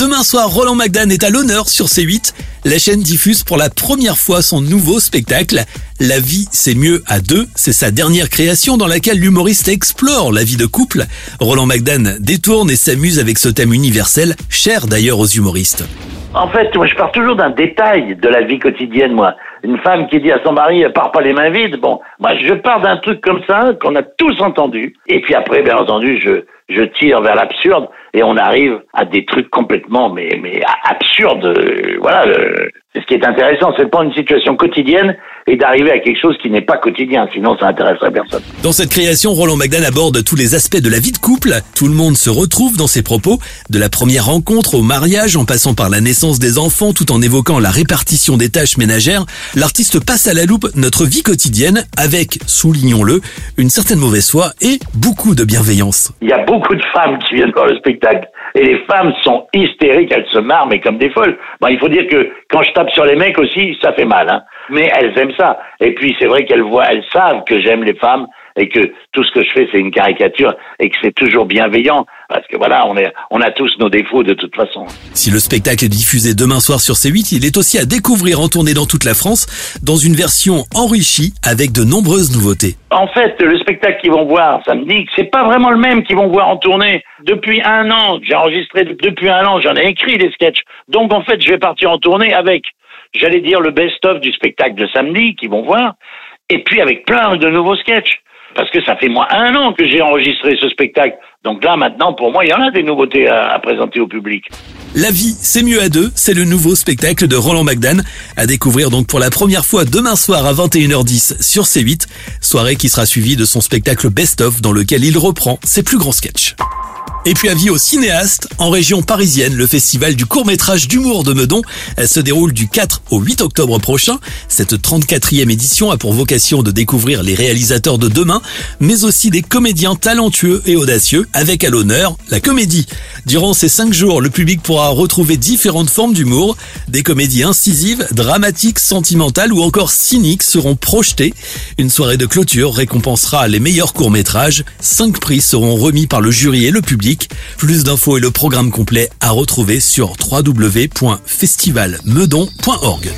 Demain soir, Roland McDan est à l'honneur sur C8. La chaîne diffuse pour la première fois son nouveau spectacle. La vie, c'est mieux à deux. C'est sa dernière création dans laquelle l'humoriste explore la vie de couple. Roland McDan détourne et s'amuse avec ce thème universel, cher d'ailleurs aux humoristes. En fait, moi, je pars toujours d'un détail de la vie quotidienne, moi. Une femme qui dit à son mari, pars pas les mains vides. Bon, moi, je pars d'un truc comme ça, qu'on a tous entendu. Et puis après, bien entendu, je, je tire vers l'absurde et on arrive à des trucs complètement mais mais absurdes. Euh, voilà, c'est ce qui est intéressant, c'est de prendre une situation quotidienne et d'arriver à quelque chose qui n'est pas quotidien, sinon ça n'intéresserait personne. Dans cette création, Roland McDan aborde tous les aspects de la vie de couple. Tout le monde se retrouve dans ses propos, de la première rencontre au mariage, en passant par la naissance des enfants, tout en évoquant la répartition des tâches ménagères. L'artiste passe à la loupe notre vie quotidienne avec, soulignons-le, une certaine mauvaise foi et beaucoup de bienveillance. Il y a beaucoup de femmes qui viennent voir le spectacle et les femmes sont hystériques, elles se marrent mais comme des folles. Bon, il faut dire que quand je sur les mecs aussi, ça fait mal, hein. Mais elles aiment ça. Et puis c'est vrai qu'elles voient, elles savent que j'aime les femmes et que tout ce que je fais c'est une caricature et que c'est toujours bienveillant parce que voilà, on est, on a tous nos défauts de toute façon. Si le spectacle est diffusé demain soir sur C8, il est aussi à découvrir en tournée dans toute la France dans une version enrichie avec de nombreuses nouveautés. En fait, le spectacle qu'ils vont voir samedi, c'est pas vraiment le même qu'ils vont voir en tournée. Depuis un an, j'ai enregistré depuis un an, j'en ai écrit des sketchs. Donc en fait, je vais partir en tournée avec j'allais dire le best-of du spectacle de samedi qu'ils vont voir, et puis avec plein de nouveaux sketchs. Parce que ça fait moi un an que j'ai enregistré ce spectacle. Donc là, maintenant, pour moi, il y en a des nouveautés à, présenter au public. La vie, c'est mieux à deux. C'est le nouveau spectacle de Roland McDan. À découvrir donc pour la première fois demain soir à 21h10 sur C8. Soirée qui sera suivie de son spectacle Best-of dans lequel il reprend ses plus grands sketchs. Et puis avis aux cinéastes, en région parisienne, le festival du court-métrage d'humour de Meudon se déroule du 4 au 8 octobre prochain. Cette 34e édition a pour vocation de découvrir les réalisateurs de demain, mais aussi des comédiens talentueux et audacieux, avec à l'honneur la comédie. Durant ces cinq jours, le public pourra retrouver différentes formes d'humour. Des comédies incisives, dramatiques, sentimentales ou encore cyniques seront projetées. Une soirée de clôture récompensera les meilleurs courts-métrages. Cinq prix seront remis par le jury et le public plus d'infos et le programme complet à retrouver sur www.festivalmeudon.org.